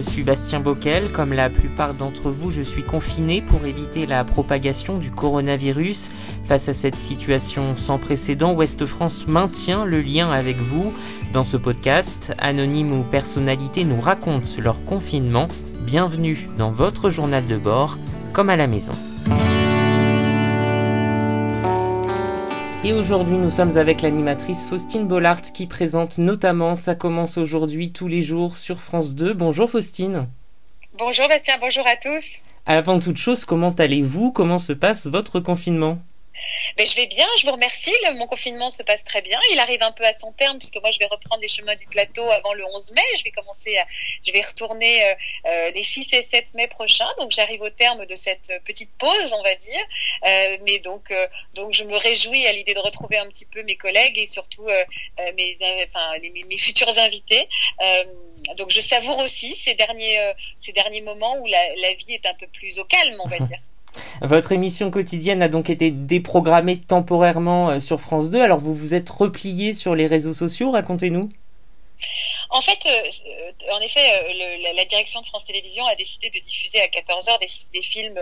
je suis Bastien Bockel. Comme la plupart d'entre vous, je suis confiné pour éviter la propagation du coronavirus. Face à cette situation sans précédent, Ouest France maintient le lien avec vous. Dans ce podcast, anonymes ou personnalités nous racontent leur confinement. Bienvenue dans votre journal de bord, comme à la maison. Et aujourd'hui, nous sommes avec l'animatrice Faustine Bollard qui présente notamment Ça commence aujourd'hui tous les jours sur France 2. Bonjour Faustine. Bonjour Bastien, bonjour à tous. Avant toute chose, comment allez-vous? Comment se passe votre confinement? Ben, je vais bien, je vous remercie. mon confinement se passe très bien. Il arrive un peu à son terme puisque moi je vais reprendre les chemins du plateau avant le 11 mai. Je vais commencer, à, je vais retourner euh, euh, les 6 et 7 mai prochains. Donc j'arrive au terme de cette petite pause, on va dire. Euh, mais donc, donc je me réjouis à l'idée de retrouver un petit peu mes collègues et surtout mes, enfin, mes, futurs invités. donc je savoure aussi ces derniers, ces derniers moments où la, la vie est un peu plus au calme, on va dire. Votre émission quotidienne a donc été déprogrammée temporairement euh, sur France 2. Alors vous vous êtes replié sur les réseaux sociaux, racontez-nous. En fait, euh, euh, en effet, euh, la, direction de France Télévisions a décidé de diffuser à 14h des, films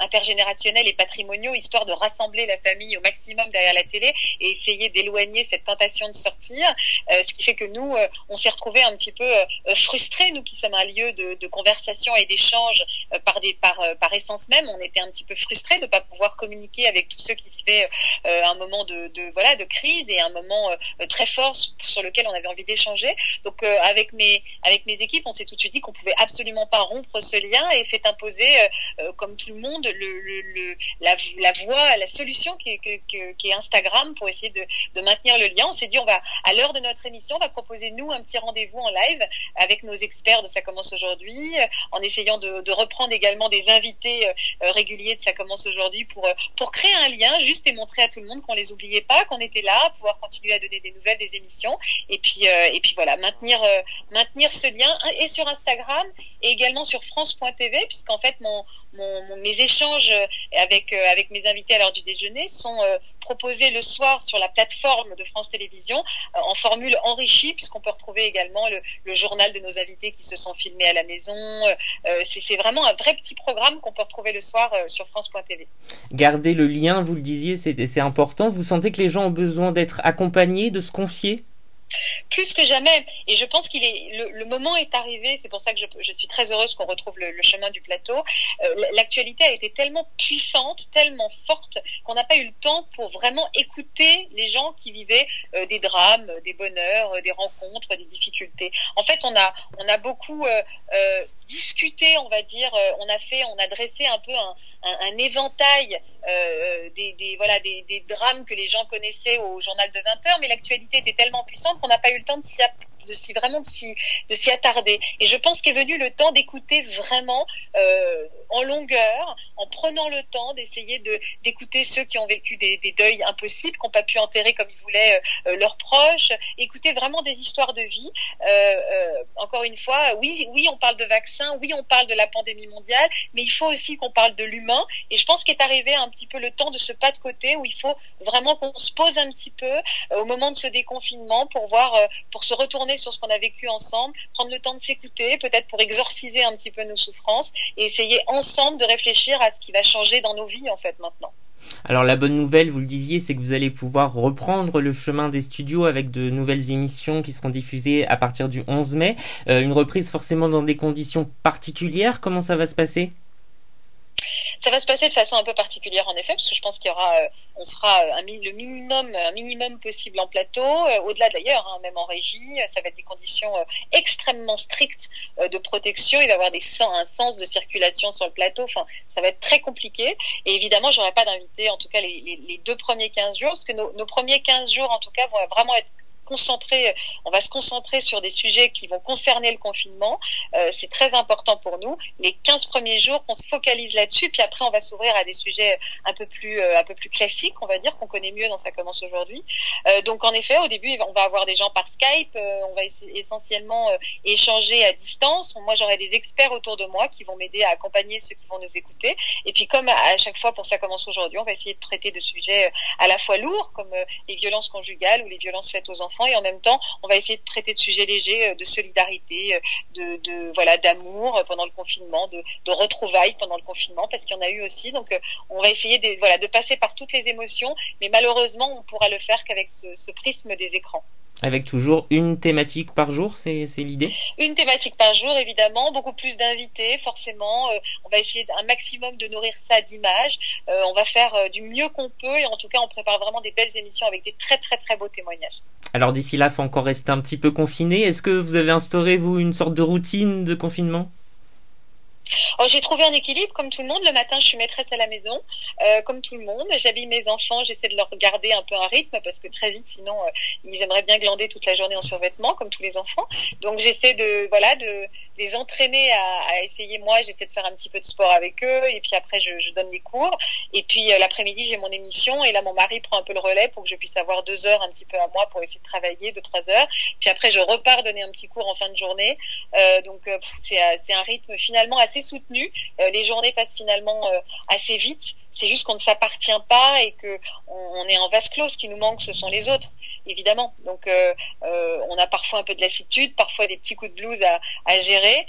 intergénérationnels et patrimoniaux, histoire de rassembler la famille au maximum derrière la télé et essayer d'éloigner cette tentation de sortir. ce qui fait que nous, on s'est retrouvés un petit peu frustrés, nous qui sommes un lieu de, conversation et d'échange par, des, par, essence même. On était un petit peu frustrés de ne pas pouvoir communiquer avec tous ceux qui vivaient un moment de, voilà, de crise et un moment très fort sur lequel on avait envie d'échanger. Donc euh, avec mes avec mes équipes, on s'est tout de suite dit qu'on pouvait absolument pas rompre ce lien et s'est imposé, euh, euh, comme tout le monde, le, le, la, la voie, la solution qui est, qui est Instagram pour essayer de, de maintenir le lien. On s'est dit on va à l'heure de notre émission, on va proposer nous un petit rendez-vous en live avec nos experts de ça commence aujourd'hui, en essayant de, de, reprendre également des invités réguliers de ça commence aujourd'hui pour pour créer un lien juste et montrer à tout le monde qu'on les oubliait pas, qu'on était là, pouvoir continuer à donner des nouvelles des émissions et puis et puis voilà maintenir euh, maintenir ce lien et sur Instagram et également sur France.tv puisqu'en fait mon, mes échanges avec euh, avec mes invités à l'heure du déjeuner sont euh, proposés le soir sur la plateforme de France Télévisions en formule enrichie puisqu'on peut retrouver également le, journal de nos invités qui se sont filmés à la maison. c'est vraiment un vrai petit programme qu'on peut retrouver le soir sur France.tv. Garder le lien, vous le disiez, c'est important. Vous sentez que les gens ont besoin d'être accompagnés, de se confier? Plus que jamais. Et je pense qu'il est le, moment est arrivé. C'est pour ça que je, suis très heureuse qu'on retrouve le, chemin du plateau. Euh, l'actualité a été tellement puissante, tellement forte qu'on n'a pas eu le temps pour vraiment écouter les gens qui vivaient euh, des drames, des bonheurs, euh, des rencontres, des difficultés. En fait, on a on a beaucoup discuté, on va dire. on a fait, on a dressé un peu un, un, éventail des, des, voilà des, des, drames que les gens connaissaient au journal de 20 heures, mais l'actualité était tellement puissante qu'on n'a pas eu le temps de s'y de s'y vraiment de s'y de s'y attarder. Et je pense qu'est venu le temps d'écouter vraiment euh, en longueur en prenant le temps d'essayer de d'écouter ceux qui ont vécu des, deuils impossibles qui n'ont pas pu enterrer comme ils voulaient euh, leurs proches écouter vraiment des histoires de vie. Euh, euh, encore une fois oui oui on parle de vaccins oui on parle de la pandémie mondiale mais il faut aussi qu'on parle de l'humain. Et je pense qu'est arrivé un petit peu le temps de ce pas de côté où il faut vraiment qu'on se pose un petit peu au moment de ce déconfinement pour voir pour se retourner sur ce qu'on a vécu ensemble, prendre le temps de s'écouter, peut-être pour exorciser un petit peu nos souffrances et essayer ensemble de réfléchir à ce qui va changer dans nos vies en fait maintenant. Alors la bonne nouvelle, vous le disiez, c'est que vous allez pouvoir reprendre le chemin des studios avec de nouvelles émissions qui seront diffusées à partir du 11 mai. Euh, une reprise forcément dans des conditions particulières. Comment ça va se passer? Ça va se passer de façon un peu particulière en effet, parce que je pense qu'il y aura, euh, on sera euh, un, le minimum, un minimum possible en plateau, euh, au-delà d'ailleurs, hein, même en régie, ça va être des conditions extrêmement strictes de protection. Il va y avoir des un sens de circulation sur le plateau. Enfin, ça va être très compliqué. Et évidemment, j'aurai pas d'invité, en tout cas les, les, les, deux premiers 15 jours, parce que nos, nos premiers 15 jours, en tout cas, vont vraiment être concentrer, on va se concentrer sur des sujets qui vont concerner le confinement. Euh, c'est très important pour nous. Les 15 premiers jours, qu'on se focalise là-dessus, puis après on va s'ouvrir à des sujets un peu plus, euh, un peu plus classiques, on va dire qu'on connaît mieux dans ça commence aujourd'hui. Euh, donc en effet, au début, on va avoir des gens par Skype, on va essentiellement échanger à distance. Moi, j'aurai des experts autour de moi qui vont m'aider à accompagner ceux qui vont nous écouter. Et puis comme à chaque fois pour ça commence aujourd'hui, on va essayer de traiter de sujets à la fois lourds comme les violences conjugales ou les violences faites aux enfants et en même temps, on va essayer de traiter de sujets légers, de solidarité, de, de voilà, d'amour pendant le confinement, de, retrouvailles pendant le confinement, parce qu'il y en a eu aussi. Donc, on va essayer de, voilà, de passer par toutes les émotions, mais malheureusement, on pourra le faire qu'avec ce prisme des écrans. Avec toujours une thématique par jour, c'est l'idée? Une thématique par jour, évidemment, beaucoup plus d'invités, forcément. Euh, on va essayer un maximum de nourrir ça d'images. Euh, on va faire euh, du mieux qu'on peut et en tout cas, on prépare vraiment des belles émissions avec des très très très beaux témoignages. Alors d'ici là, il faut encore rester un petit peu confiné. Est-ce que vous avez instauré, vous, une sorte de routine de confinement? J'ai trouvé un équilibre comme tout le monde. Le matin, je suis maîtresse à la maison, euh, comme tout le monde. J'habille mes enfants, j'essaie de leur garder un peu un rythme parce que très vite, sinon, euh, ils aimeraient bien glander toute la journée en survêtement, comme tous les enfants. Donc, j'essaie de, voilà, de les entraîner à, à essayer. Moi, j'essaie de faire un petit peu de sport avec eux et puis après, je, je donne des cours. Et puis, euh, l'après-midi, j'ai mon émission et là, mon mari prend un peu le relais pour que je puisse avoir deux heures un petit peu à moi pour essayer de travailler, deux, trois heures. Puis après, je repars donner un petit cours en fin de journée. Euh, donc, c'est un rythme finalement assez soutenu. Euh, les journées passent finalement euh, assez vite. C'est juste qu'on ne s'appartient pas et que on, est en vase clos. Ce qui nous manque, ce sont les autres, évidemment. Donc, euh, on a parfois un peu de lassitude, parfois des petits coups de blues à, gérer,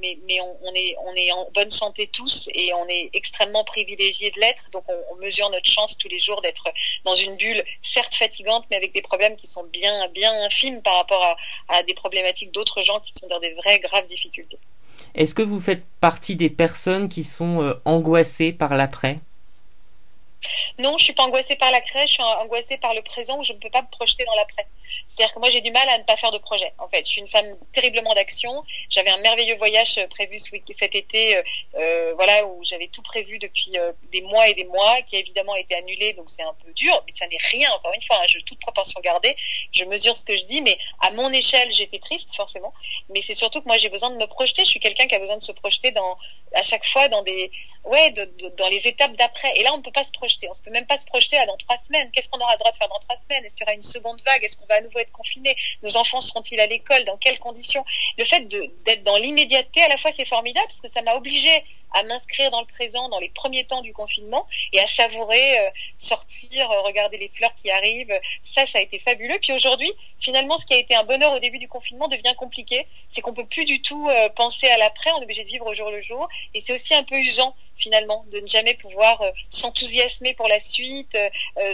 mais, mais on, est, en bonne santé tous et on est extrêmement privilégié de l'être. Donc, on, mesure notre chance tous les jours d'être dans une bulle, certes fatigante, mais avec des problèmes qui sont bien, bien infimes par rapport à, à des problématiques d'autres gens qui sont dans des vraies graves difficultés. Est-ce que vous faites partie des personnes qui sont euh, angoissées par l'après? Non, je suis pas angoissée par la crèche, je suis angoissée par le présent où je ne peux pas me projeter dans l'après. C'est-à-dire que moi j'ai du mal à ne pas faire de projet. En fait, je suis une femme terriblement d'action. J'avais un merveilleux voyage euh, prévu cet été, euh, euh, voilà où j'avais tout prévu depuis euh, des mois et des mois, qui a évidemment été annulé, donc c'est un peu dur, mais ça n'est rien. Encore une fois, hein, je toute proportion gardée, je mesure ce que je dis, mais à mon échelle, j'étais triste forcément. Mais c'est surtout que moi j'ai besoin de me projeter. Je suis quelqu'un qui a besoin de se projeter dans à chaque fois dans des ouais dans les étapes d'après. Et là, on ne peut pas se projeter. Peut même pas se projeter dans trois semaines. Qu'est-ce qu'on aura le droit de faire dans trois semaines? Est-ce qu'il y aura une seconde vague? Est-ce qu'on va à nouveau être confiné Nos enfants seront-ils à l'école? Dans quelles conditions? Le fait d'être dans l'immédiateté, à la fois, c'est formidable parce que ça m'a obligé à m'inscrire dans le présent dans les premiers temps du confinement et à savourer, euh, sortir, euh, regarder les fleurs qui arrivent. Ça, ça a été fabuleux. Puis aujourd'hui, finalement, ce qui a été un bonheur au début du confinement devient compliqué. C'est qu'on peut plus du tout euh, penser à l'après. On est obligé de vivre au jour le jour. Et c'est aussi un peu usant finalement de ne jamais pouvoir s'enthousiasmer pour la suite,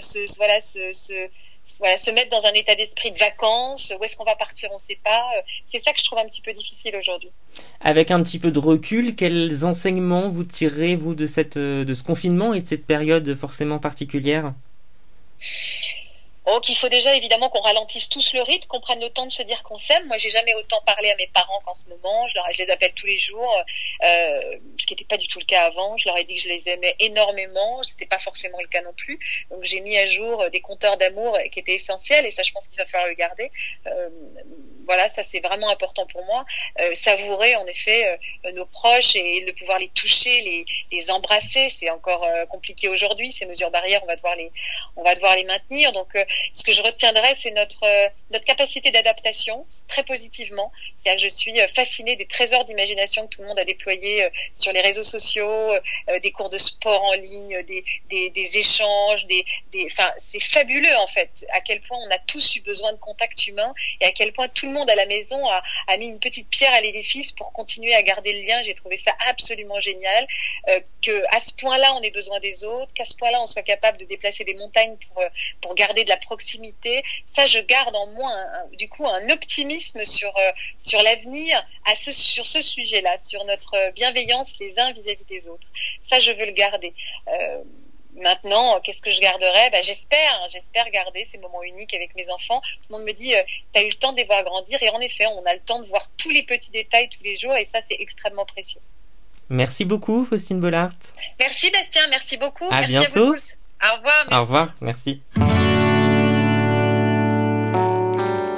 se, voilà, se, se voilà, se mettre dans un état d'esprit de vacances, où est-ce qu'on va partir, on ne sait pas. Euh, c'est ça que je trouve un petit peu difficile aujourd'hui. Avec un petit peu de recul, quels enseignements vous tirez, vous, de, cette, euh, de ce confinement et de cette période forcément particulière? Oh, qu'il faut déjà évidemment qu'on ralentisse tous le rythme, qu'on prenne le temps de se dire qu'on s'aime. Moi, j'ai jamais autant parlé à mes parents qu'en ce moment. Je, leur, je les appelle tous les jours, euh, ce qui n'était pas du tout le cas avant. Je leur ai dit que je les aimais énormément. C'était pas forcément le cas non plus. Donc, j'ai mis à jour des compteurs d'amour qui étaient essentiels, et ça, je pense qu'il va falloir le garder. Euh, voilà, ça c'est vraiment important pour moi. Euh, savourer en effet euh, nos proches et de pouvoir les toucher, les, les embrasser, c'est encore euh, compliqué aujourd'hui. Ces mesures barrières, on va devoir les, on va devoir les maintenir. Donc, euh, ce que je retiendrai, c'est notre euh, notre capacité d'adaptation, très positivement. cest je suis fascinée des trésors d'imagination que tout le monde a déployés sur les réseaux sociaux, des cours de sport en ligne, des, des, des échanges, des, des, enfin, c'est fabuleux en fait. À quel point on a tous eu besoin de contact humain et à quel point tout le monde à la maison a, a mis une petite pierre à l'édifice pour continuer à garder le lien. J'ai trouvé ça absolument génial. Euh, que à ce point-là, on ait besoin des autres, qu'à ce point-là, on soit capable de déplacer des montagnes pour euh, pour garder de la proximité. Ça, je garde en moi du coup un optimisme sur euh, sur l'avenir à ce sur ce sujet-là, sur notre bienveillance les uns vis-à-vis des autres. Ça, je veux le garder. Euh, Maintenant, qu'est-ce que je garderai? Ben, J'espère, hein, j'espère garder ces moments uniques avec mes enfants. Tout le monde me dit, euh, tu as eu le temps de les voir grandir. Et en effet, on a le temps de voir tous les petits détails tous les jours. Et ça, c'est extrêmement précieux. Merci beaucoup, Faustine Bollard. Merci, Bastien. Merci beaucoup. À merci bientôt. à vous tous. Au revoir. Au revoir. Merci.